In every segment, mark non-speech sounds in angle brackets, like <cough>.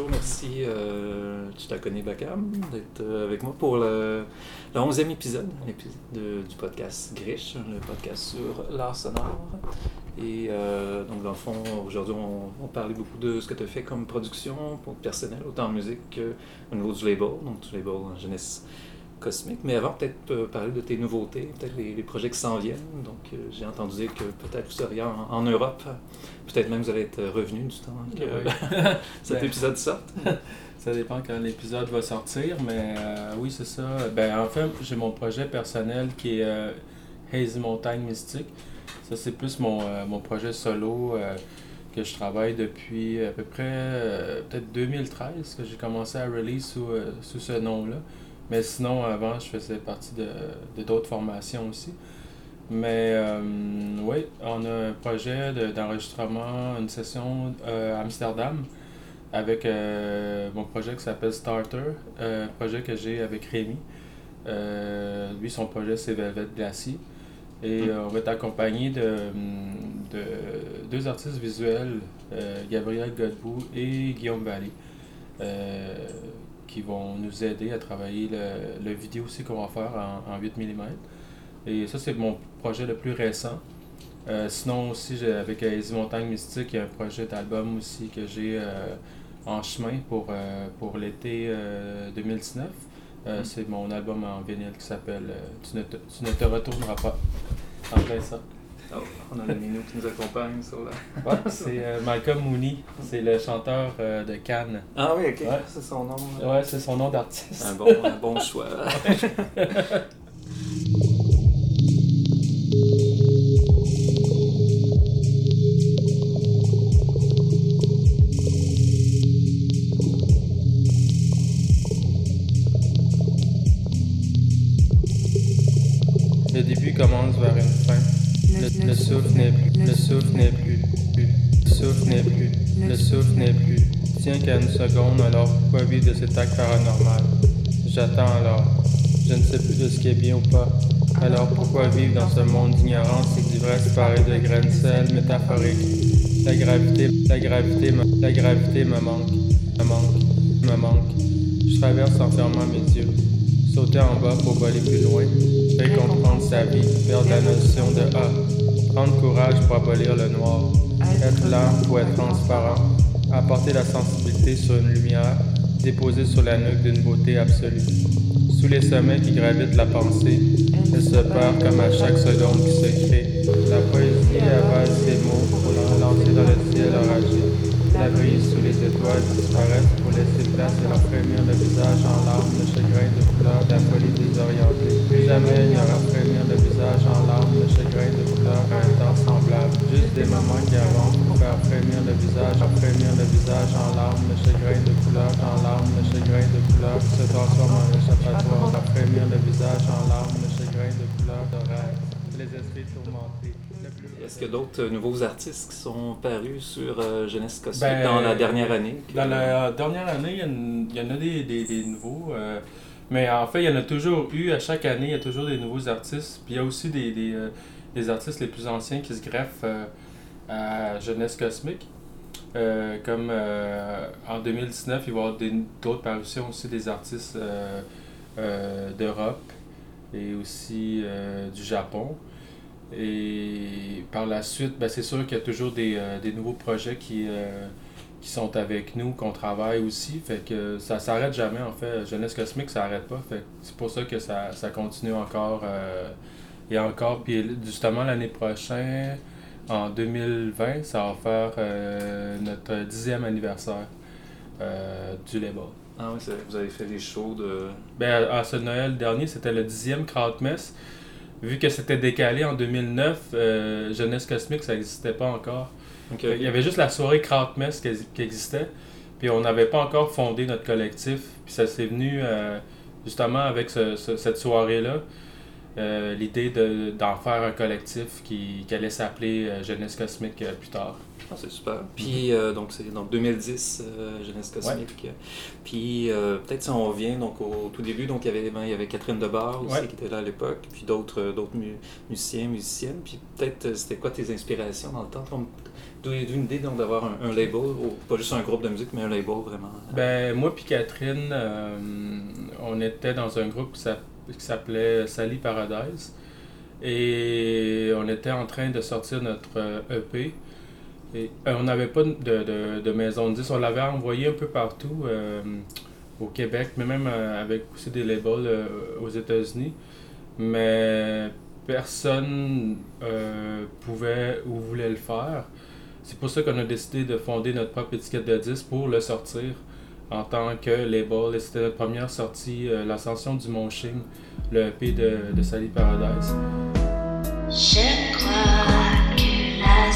bonjour, merci euh, Chitakone Bakam d'être euh, avec moi pour le, le 11e épisode, de- du podcast Grish, le podcast sur l'art sonore. Et euh, donc, dans le fond, aujourd'hui, on, on parlait beaucoup de ce que tu as fait comme production pour personnel, autant en musique qu'au niveau du label, donc du label jeunesse cosmique. Mais avant, peut-être euh, parler de tes nouveautés, peut-être les, les projets qui s'en viennent. Donc, euh, j'ai entendu dire que peut-être vous seriez en, en Europe. Peut-être même vous allez être revenu du temps que Oui. <laughs> <laughs> cet Ben, épisode sorte. <laughs> Ça dépend quand l'épisode va sortir, mais euh, oui, c'est ça. Ben, en fait, j'ai mon projet personnel qui est euh, Hazy Montagne Mystique. Ça, c'est plus mon, euh, mon projet solo euh, que je travaille depuis à peu près euh, peut-être 2013 que j'ai commencé à release sous, euh, sous ce nom-là. Mais sinon, avant, je faisais partie de de d'autres formations aussi. Mais euh, oui, on a un projet de- d'enregistrement, une session euh, à Amsterdam avec euh, mon projet qui s'appelle Starter, un projet que j'ai avec Rémi. Lui, son projet, c'est Velvet Glacier. Et Mm. on va être accompagné de, de deux artistes visuels, Gabriel Godbout et Guillaume Vallée, qui vont nous aider à travailler le, le vidéo aussi qu'on va faire en, en 8 mm. Et ça, c'est mon projet le plus récent. Euh, sinon aussi, avec Easy Montagne Mystique, il y a un projet d'album aussi que j'ai euh, en chemin pour, euh, pour l'été euh, 2019. Euh, Mm. C'est mon album en vinyle qui s'appelle tu, ne te, tu ne te retourneras pas. Plein ça. Oh, on a le minou qui nous accompagne sur la. Ouais, c'est euh, Malcolm Mooney, c'est le chanteur euh, de Cannes. Ah oui, ok, Ouais. c'est son nom. là. Ouais, c'est son nom d'artiste. Un bon, un bon choix. Le début commence vers une fin. Le, le souffle n'est plus, le souffle n'est plus, plus. Le souffle n'est plus, le souffle n'est plus. Tiens qu'à une seconde, alors pourquoi vivre de cet acte paranormal? J'attends alors. Je ne sais plus de ce qui est bien ou pas. Alors pourquoi vivre dans ce monde d'ignorance et d'ivresse pareil de graines de sel métaphorique La gravité, la gravité, la gravité me manque, me manque, me manque. Je traverse en fermant mes yeux. Sauter en bas pour voler plus loin. Comprendre sa vie, perdre la notion de A. Prendre courage pour abolir le noir. Être lent pour être transparent. Apporter la sensibilité sur une lumière. Déposer sur la nuque d'une beauté absolue. Sous les sommets qui gravitent la pensée, elle se perd comme à chaque seconde qui se crée. La poésie avale ses mots pour les lancer dans le ciel orageux. La brise sous les étoiles disparaissent pour laisser place et leur frémir le visage en larmes, chagrin de couleur de la folie désorientée. Plus jamais il n'y aura frémir le visage en larmes, le chagrin de couleur à un temps semblable. Juste des moments qui avancent pour faire frémir le visage, à frémir le visage en larmes, le chagrin de couleur en larmes, le chagrin de couleur qui se transforme en échappatoire, à frémir le visage en larmes, le chagrin de couleur de. Les esprits tourmentés. Le plus- Est-ce qu'il y a d'autres euh, nouveaux artistes qui sont parus sur euh, Jeunesse Cosmique Ben, dans la dernière année? que- Dans la dernière année, il y, a une- il y en a des, des- des nouveaux. euh, mais en fait, il y en a toujours eu. À chaque année, il y a toujours des nouveaux artistes. Puis il y a aussi des, des, euh, des artistes les plus anciens qui se greffent euh, à Jeunesse Cosmique. Euh, comme euh, en 2019, il va y avoir d'autres parutions aussi des artistes euh, euh, d'Europe et aussi euh, du Japon. Et par la suite, ben, c'est sûr qu'il y a toujours des, euh, des nouveaux projets qui, euh, qui sont avec nous, qu'on travaille aussi. Fait que ça s'arrête jamais en fait. Jeunesse cosmique, ça n'arrête pas. Fait c'est pour ça que ça, ça continue encore euh, et encore. Puis justement l'année prochaine, en 2020, ça va faire notre dixième anniversaire du label. Ah oui, c'est vrai, vous avez fait des shows de. Ben, à, à ce Noël dernier, c'était le dixième Krautmess. Vu que c'était décalé en 2009, euh, Jeunesse Cosmique, ça n'existait pas encore. Il y avait juste la soirée Krautmess qui, qui existait. Puis on n'avait pas encore fondé notre collectif. Puis ça s'est venu euh, justement avec ce- ce- cette soirée-là. Euh, L'idée de- d'en faire un collectif qui, qui allait s'appeler euh, Jeunesse Cosmique euh, plus tard. Ah, c'est super. Puis, euh, donc, c'est donc 2010, euh, Jeunesse Cosmique. Puis, peut-être si on revient donc, au tout début, donc, il y avait, il y avait Catherine Debar aussi qui était là à l'époque, puis d'autres d'autres musiciens, musiciennes. Puis, peut-être, c'était quoi tes inspirations dans le temps? D'où une idée d'avoir un, label, pas juste un groupe de musique, mais un label vraiment? Ben, moi puis Catherine, on était dans un groupe qui s'appelait Sally Paradise. Et on était en train de sortir notre EP. Et, euh, on n'avait pas de, de, de, maison de 10. On l'avait envoyé un peu partout euh, au Québec, mais même euh, avec aussi des labels aux États-Unis. Mais personne pouvait ou voulait le faire. C'est pour ça qu'on a décidé de fonder notre propre étiquette de 10 pour le sortir en tant que label. Et c'était notre première sortie, l'ascension du Monching, le EP de, de Sally Paradise. Je crois que la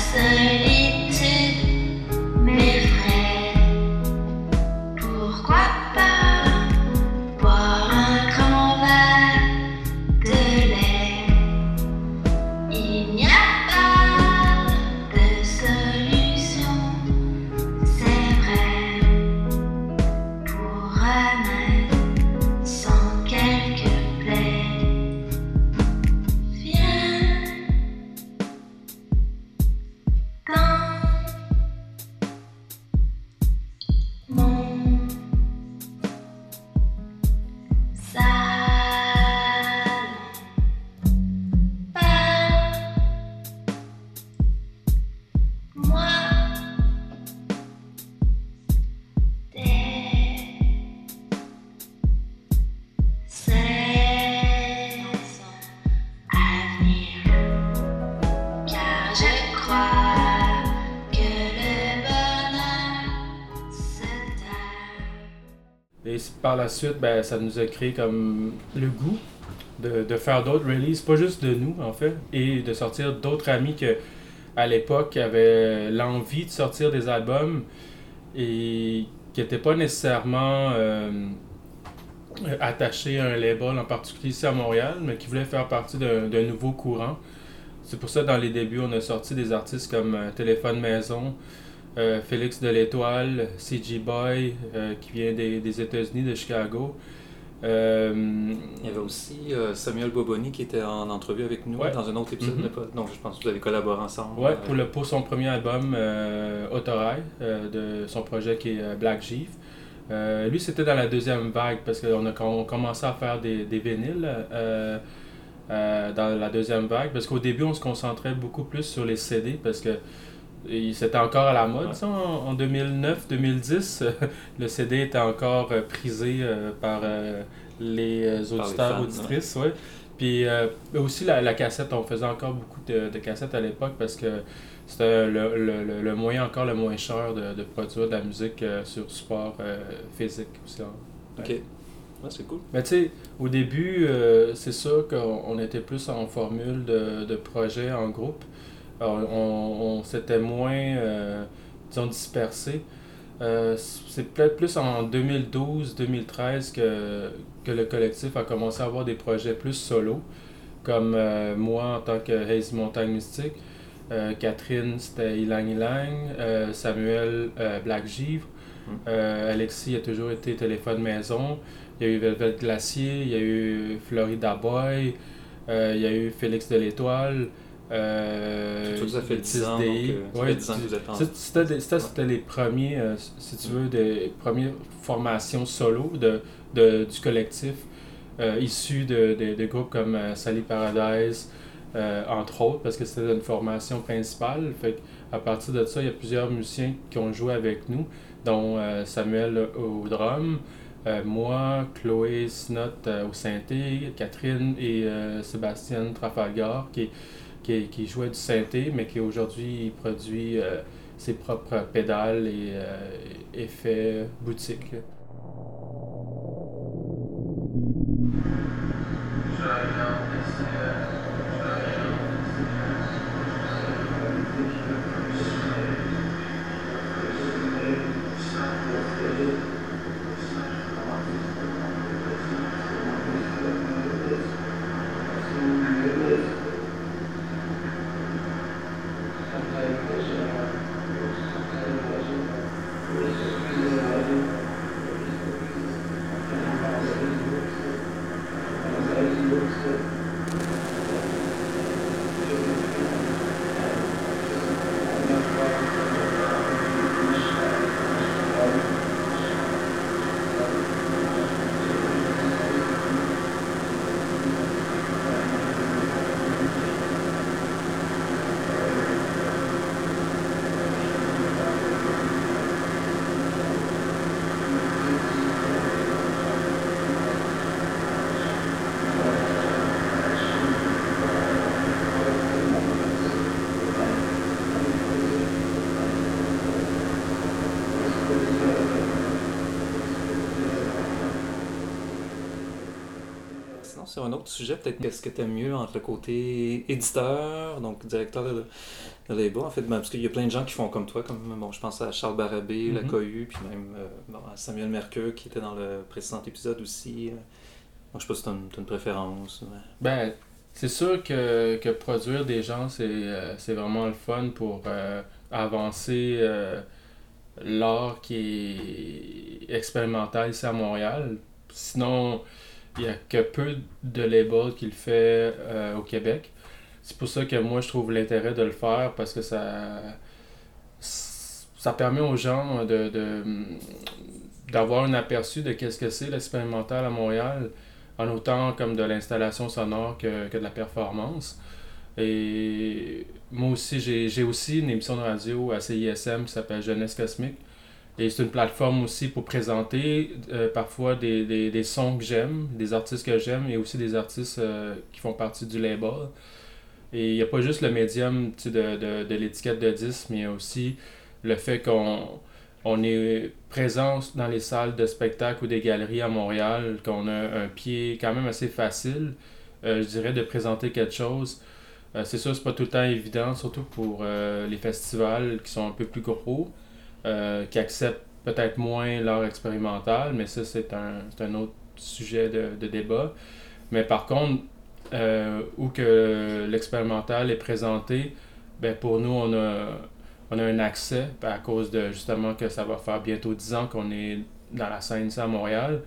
par la suite, ben, ça nous a créé comme le goût de, de faire d'autres releases, pas juste de nous en fait, et de sortir d'autres amis que à l'époque avaient l'envie de sortir des albums et qui n'étaient pas nécessairement euh, attachés à un label en particulier ici à Montréal, mais qui voulaient faire partie d'un nouveau courant. C'est pour ça dans les débuts, on a sorti des artistes comme euh, Téléphone Maison, euh, Félix de l'Étoile, CG Boy, euh, qui vient des, des États-Unis, de Chicago. Euh, Il y avait aussi Samuel Boboni qui était en entrevue avec nous dans un autre épisode. Donc je pense que vous avez collaboré ensemble. Oui, pour, le, pour son premier album, Autorail, de son projet qui est Black Jeep. lui, c'était dans la deuxième vague parce qu'on a commencé à faire des, des vinyles. dans la deuxième vague, parce qu'au début, on se concentrait beaucoup plus sur les CD, parce que c'était encore à la mode, ça, en, 2009-2010. <laughs> le CD était encore euh, prisé euh, par euh, les auditeurs, auditrices. Ouais. Puis aussi la, cassette, on faisait encore beaucoup de, cassettes à l'époque parce que c'était le, le, moyen encore le moins cher de, de produire de la musique sur support physique aussi. Hein. Ok. c'est cool. Mais tu sais, au début, c'est sûr qu'on était plus en formule de, de projet en groupe on, s'était moins, euh, disons, dispersé. Euh, c'est peut-être plus en 2012-2013 que, que le collectif a commencé à avoir des projets plus solo, comme euh, moi en tant que Hazy Montagne Mystique. Catherine, c'était Ilang Ilang. Samuel, Black Givre. Mm. Alexis a toujours été téléphone maison. Il y a eu Velvet Glacier, il y a eu Florida Boy, il y a eu Félix de l'Étoile. Euh, tout ça fait 10 ans, C'était les premiers, euh, si tu veux, des premières formations solo de, de du collectif, euh, issus de, de, groupes comme euh, Sally Paradise, entre autres, parce que c'était une formation principale. Fait à partir de ça, il y a plusieurs musiciens qui ont joué avec nous, dont Samuel au drum, moi, Chloé Snot au synthé, Catherine et Sébastien Trafalgar, qui qui, jouait du synthé, mais qui aujourd'hui produit euh, ses propres pédales et euh, effets boutiques. Sur un autre sujet, peut-être qu'est-ce que tu aimes mieux entre le côté éditeur, donc directeur de, de label, en fait, ben, parce qu'il y a plein de gens qui font comme toi, comme bon, je pense à Charles Barabé, la Mhm. Cohue, puis même euh, bon, à Samuel Mercure qui était dans le précédent épisode aussi. euh. Donc, je sais pas si tu as, une préférence. Ben, c'est sûr que, que produire des gens, c'est euh, vraiment le fun pour euh, avancer euh, l'art qui est expérimental ici à Montréal. Sinon, il y a que peu de labels qui le fait euh, au Québec. C'est pour ça que moi, je trouve l'intérêt de le faire parce que ça, ça permet aux gens de, d'avoir un aperçu de qu'est-ce que c'est l'expérimental à Montréal en autant comme de l'installation sonore que, que de la performance. Et moi aussi, j'ai aussi une émission de radio à CISM qui s'appelle Jeunesse Cosmique. C'est une plateforme aussi pour présenter euh, parfois des, des, sons que j'aime, des artistes que j'aime et aussi des artistes euh, qui font partie du label. Et il n'y a pas juste le médium de, de, l'étiquette de disque, mais il y a aussi le fait qu'on on est présent dans les salles de spectacle ou des galeries à Montréal, qu'on a un pied quand même assez facile, euh, je dirais, de présenter quelque chose. C'est sûr, c'est pas tout le temps évident, surtout pour les festivals qui sont un peu plus gros, euh, qui acceptent peut-être moins l'art expérimental, mais ça, c'est un, un autre sujet de, de débat. Mais par contre, euh, où que l'expérimental est présenté, ben pour nous, on a, on a un accès à cause de justement que ça va faire bientôt 10 ans qu'on est dans la scène à Montréal.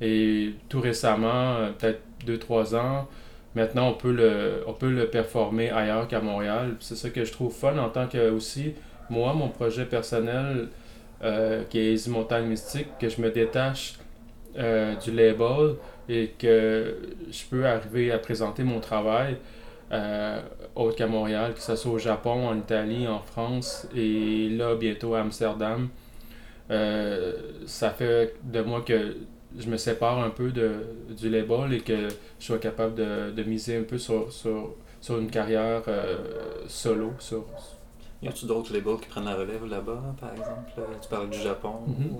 Et tout récemment, euh, peut-être 2-3 ans, maintenant on peut le, on peut le performer ailleurs qu'à Montréal. C'est ça que je trouve fun en tant que aussi, moi, mon projet personnel euh, qui est Easy Montagne Mystique, que je me détache euh, du label et que je peux arriver à présenter mon travail euh, autre qu'à Montréal, que ce soit au Japon, en Italie, en France et là bientôt à Amsterdam. Euh, ça fait de moi que je me sépare un peu de, du label et que je sois capable de, de miser un peu sur, sur, sur une carrière euh, solo. Sur, Y a-tu d'autres labels qui prennent la relève là-bas, par exemple? Euh, Tu parles du Japon,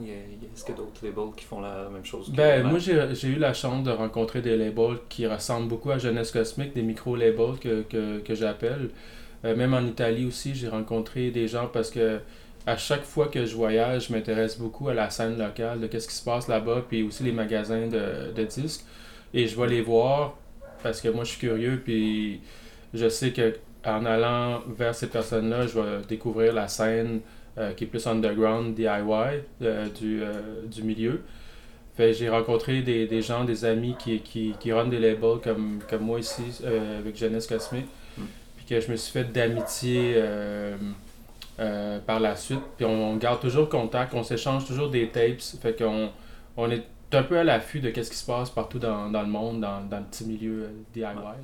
y a- est-ce qu'il y a d'autres labels qui font la même chose que Ben, moi, j'ai j'ai eu la chance de rencontrer des labels qui ressemblent beaucoup à Jeunesse Cosmique, des micro-labels que, que, que j'appelle. Euh, même en Italie aussi, j'ai rencontré des gens parce que à chaque fois que je voyage, je m'intéresse beaucoup à la scène locale, de qu'est-ce qui se passe là-bas, puis aussi les magasins de, de disques. Et je vais les voir parce que moi, je suis curieux, puis je sais que en allant vers ces personnes-là, je vais découvrir la scène euh, qui est plus underground, DIY, euh, du, euh, du milieu. Fait, j'ai rencontré des, des gens, des amis qui, qui, qui run des labels comme, comme moi ici, avec Jeunesse Cosmique. Mm. Puis que je me suis fait d'amitié par la suite. Puis on, on garde toujours contact, on s'échange toujours des tapes. Fait qu'on on est un peu à l'affût de qu'est-ce qui se passe partout dans, dans le monde, dans, dans le petit milieu DIY. là.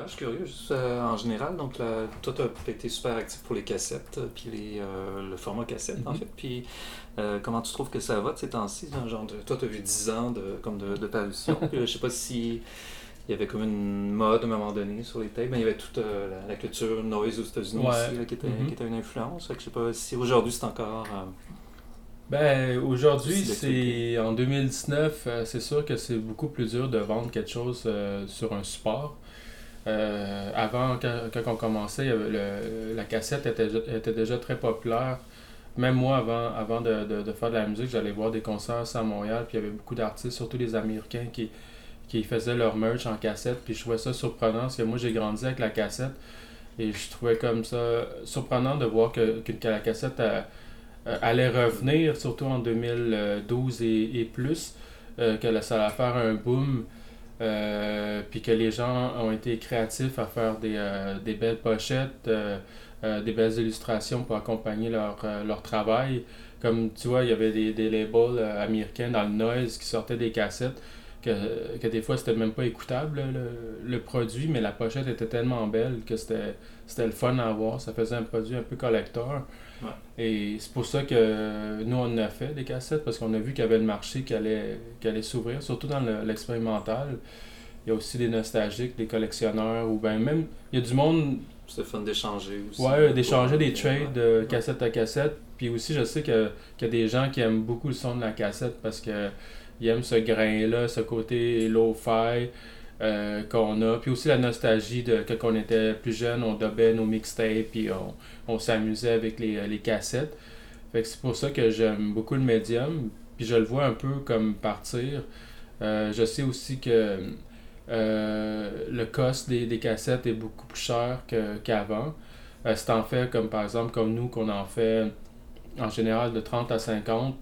D'ailleurs, je suis curieux, juste euh, en général, donc toi, tu as été super actif pour les cassettes, euh, puis les, euh, le format cassette, en Mhm. fait. Puis euh, comment tu trouves que ça va de ces temps-ci? Genre de, toi, tu as vu 10 ans de, comme de, de parution. <laughs> je sais pas si il y avait comme une mode à un moment donné sur les tapes. Ben, il y avait toute la, la culture noise aux États-Unis Ouais. aussi, là, qui, était, Mhm. qui était une influence. Fait que je sais pas si aujourd'hui c'est encore. Ben, aujourd'hui, c'est en 2019, euh, c'est sûr que c'est beaucoup plus dur de vendre quelque chose euh, sur un support. Euh, avant, quand, on commençait, le- la cassette était, était déjà très populaire. Même moi, avant, avant de, de- faire de la musique, j'allais voir des concerts à Montréal, puis il y avait beaucoup d'artistes, surtout les Américains, qui, qui faisaient leur merch en cassette. Puis je trouvais ça surprenant, parce que moi, j'ai grandi avec la cassette. Et je trouvais comme ça surprenant de voir que, que, la cassette euh, euh, allait revenir, surtout en 2012 et, et plus, que ça allait faire un boom. Euh, puis que les gens ont été créatifs à faire des, euh, des belles pochettes, euh, des belles illustrations pour accompagner leur, leur travail. Comme tu vois, il y avait des, des labels américains dans le noise qui sortaient des cassettes que, que des fois c'était même pas écoutable le, le produit, mais la pochette était tellement belle que c'était le fun à voir. Ça faisait un produit un peu collector. Ouais. Et c'est pour ça que nous on a fait des cassettes parce qu'on a vu qu'il y avait le marché qui allait, qui allait s'ouvrir, surtout dans le- l'expérimental. Il y a aussi des nostalgiques, des collectionneurs, ou ben même, il y a du monde C'était fun d'échanger aussi. Ouais, d'échanger des trades de cassette à cassette. Puis aussi, je sais que- qu'il y a des gens qui aiment beaucoup le son de la cassette parce que ils aiment ce grain-là, ce côté lo-fi euh, qu'on a. Puis aussi la nostalgie de quand on était plus jeune, on dobait nos mixtapes puis on, on s'amusait avec les, les cassettes. Fait que c'est pour ça que j'aime beaucoup le médium. Puis je le vois un peu comme partir. Euh, je sais aussi que euh, le cost des, des cassettes est beaucoup plus cher que- qu'avant. Euh, si t'en fais comme par exemple comme nous qu'on en fait en général de 30 à 50,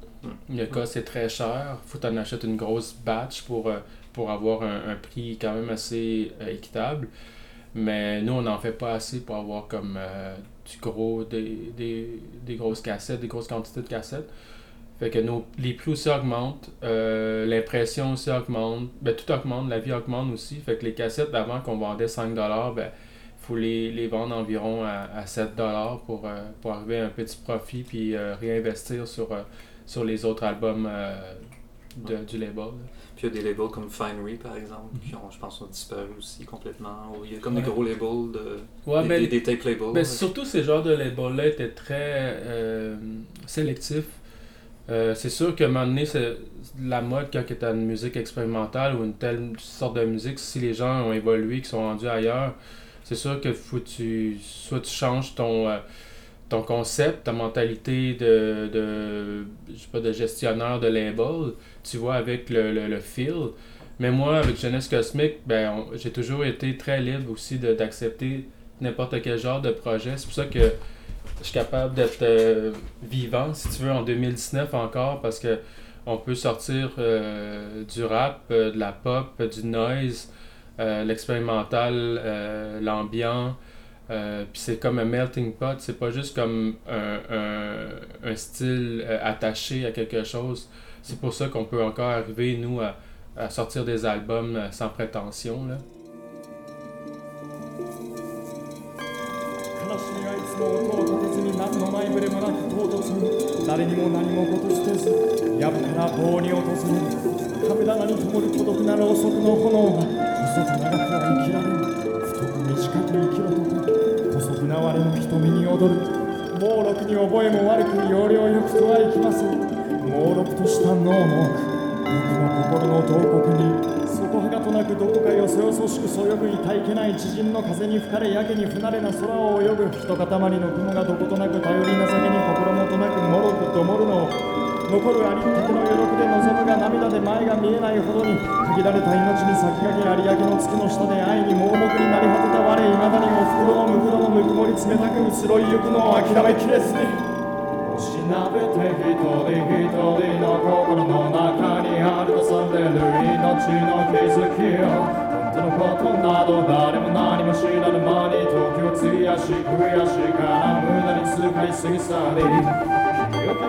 le cost est très cher. Faut t'en acheter une grosse batch pour, euh, pour avoir un, un prix quand même assez euh, équitable. Mais nous, on n'en fait pas assez pour avoir comme euh, du gros, des, des, des grosses cassettes, des grosses quantités de cassettes. Fait que nos, les prix aussi augmentent, euh, l'impression aussi augmente, ben, tout augmente, la vie augmente aussi. Fait que les cassettes d'avant qu'on vendait 5$, ben, faut les, les vendre environ à, à 7$ pour, euh, pour arriver à un petit profit puis euh, réinvestir sur, sur les autres albums de- du label. là. Puis il y a des labels comme Finery, par exemple, qui ont, je pense, ont disparu aussi complètement. Il y a comme Ouais. des gros labels, de, Ouais, des, ben, des, des tape labels. Ben, surtout ces genres de labels-là étaient très euh, sélectifs. Euh, c'est sûr qu'à un moment donné, c'est la mode quand tu as une musique expérimentale ou une telle sorte de musique, si les gens ont évolué, qui sont rendus ailleurs, c'est sûr que faut tu soit tu changes ton euh, ton concept, ta mentalité de, de je sais pas de gestionnaire de label, tu vois avec le, le, le feel. Mais moi, avec Jeunesse Cosmique, ben, j'ai toujours été très libre aussi d'accepter n'importe quel genre de projet. C'est pour ça que je suis capable d'être euh, vivant, si tu veux, en 2019 encore, parce que on peut sortir euh, du rap, euh, de la pop, du noise, l'expérimental, l'ambiant. Euh, Puis c'est comme un melting pot, c'est pas juste comme un, un- un style euh, attaché à quelque chose. C'est pour ça qu'on peut encore arriver, nous, à, à sortir des albums euh, sans prétention. Là. 瞳に踊る猛録に覚えも悪く要領よくとはいきません猛録とした。脳の僕の心の洞窟に底はがとなくどこかよそよそしくそよぐいた。いけない知人の風に吹かれやけに不慣れな空を泳ぐ一塊の雲がどことなく頼りなさげに心もとなくもろくともるのを残るありった。けの余力で望むが涙で前が見えないほどに限られた命に先駆け有明の月の下で愛に盲目になり果てた我いまだにおふくろのむくろのぬくもり冷たく移ろいゆくのを諦めきれずにしなべて一人一人の心の中にあるとされる命の気づきを本当のことなど誰も何も知らぬ間に時を費やし悔しから無駄に使いすぎ去り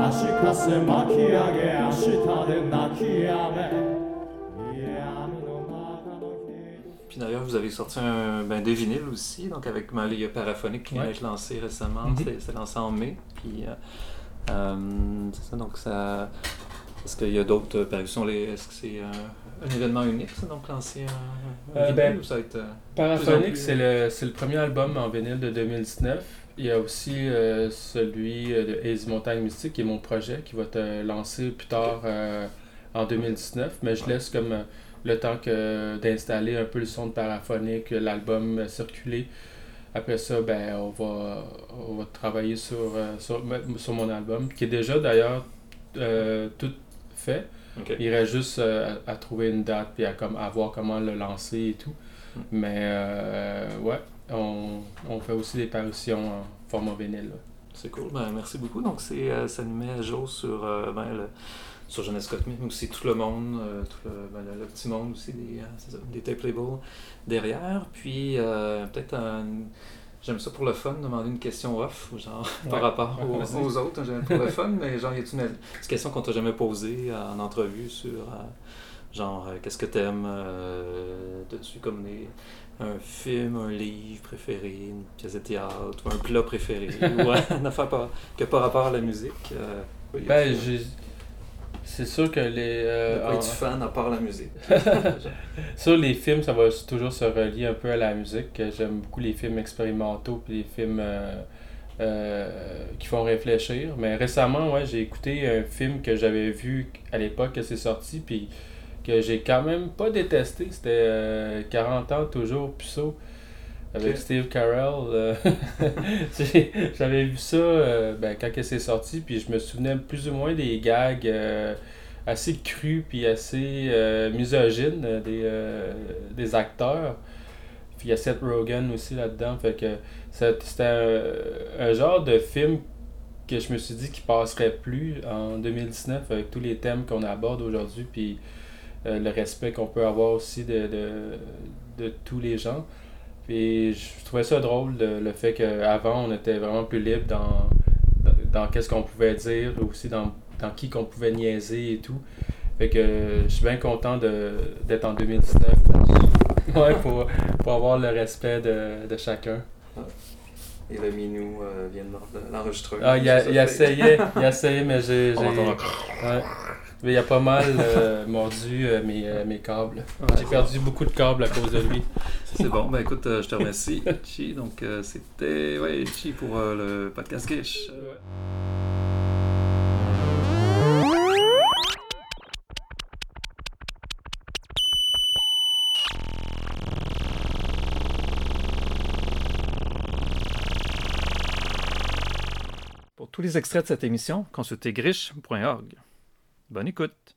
足止め先を目やり遂げよ幸あれ間違えこそあれどさりとて張りぼてかりそめの足かせ巻き上げ明日で泣きやめ 闇の中の人 Puis d'ailleurs, vous avez sorti un, ben, des vinyles aussi, donc avec ben, les paraphoniques qui vient Ouais. d'être lancé récemment. Mhm. C'était- C'était lancé en mai. Puis, euh, euh, c'est ça, donc ça. Est-ce qu'il y a d'autres euh, parutions les- Est-ce que c'est euh, un événement unique, ça, donc lancer un, un Euh, vinyle, ben, ou ça va être. euh, Paraphonic, plus. c'est le, c'est le premier album en vinyle de 2019. Il y a aussi euh, celui euh, de Hazy Montagne Mystique, qui est mon projet, qui va être lancé plus tard euh, en 2019. Mais je laisse comme le temps que d'installer un peu le son de Paraphonic, l'album circuler. Après ça, ben, on va, on va travailler sur, sur, sur mon album, qui est déjà d'ailleurs euh, tout fait. Il reste juste euh, à, à trouver une date puis à, comme, à voir comment le lancer et tout. Mm. Mais euh, ouais, on, on fait aussi des parutions en format vinyle. C'est cool. Ben, merci beaucoup. Donc, c'est, euh, ça nous met à jour sur, euh, ben, le, sur Jeunesse Cosmique, mais aussi tout le monde, euh, tout le, ben, le- le petit monde aussi, des, euh, ça, des tape labels derrière. Puis, euh, peut-être un. J'aime ça pour le fun, demander une question off, genre <laughs> par rapport aux, aux autres, j'aime pour le fun, mais genre, y a-t-il une, question qu'on t'a jamais posée euh, en entrevue sur, euh, genre, euh, qu'est-ce que t'aimes euh, dessus comme des, un film, un livre préféré, une pièce de théâtre, ou un plat préféré, <laughs> ou une affaire pas, qui n'a pas rapport à la musique. Euh, oui, Ben, c'est sûr que les. euh, pas en- être fan à part la musique. <laughs> sur les films, ça va toujours se relier un peu à la musique. que J'aime beaucoup les films expérimentaux puis les films euh, euh, qui font réfléchir. Mais récemment, ouais, j'ai écouté un film que j'avais vu à l'époque que c'est sorti, puis que j'ai quand même pas détesté. C'était euh, 40 ans toujours puceau avec. Steve Carell. euh, <laughs> J'avais vu ça euh, ben, quand c'est sorti, puis je me souvenais plus ou moins des gags euh, assez crus puis assez euh, misogynes euh, des, euh, des acteurs. Puis il y a Seth Rogen aussi là-dedans. Fait que c'était un, un genre de film que je me suis dit qui passerait plus en 2019 avec tous les thèmes qu'on aborde aujourd'hui. Puis euh, le respect qu'on peut avoir aussi de, de, de tous les gens. Puis je trouvais ça drôle, le, le fait qu'avant, on était vraiment plus libre dans, dans, dans qu'est-ce qu'on pouvait dire, aussi dans, dans qui qu'on pouvait niaiser et tout. Fait que je suis bien content d'être en 2019 ouais, pour, pour avoir le respect de, de chacun. Et le minou euh, vient de l'en- de l'enregistrer. Ah, il, a, il essayait, il essayait, mais j'ai... <laughs> Ouais. Mais il a pas mal euh, <laughs> mordu euh, mes, euh, mes câbles. J'ai perdu beaucoup de câbles à cause de lui. C'est bon. Ben écoute, euh, je te remercie, <laughs> Chi. Donc, euh, c'était ouais, Chi pour euh, le podcast Grish. Pour tous les extraits de cette émission, consultez grish.org. Bonne écoute.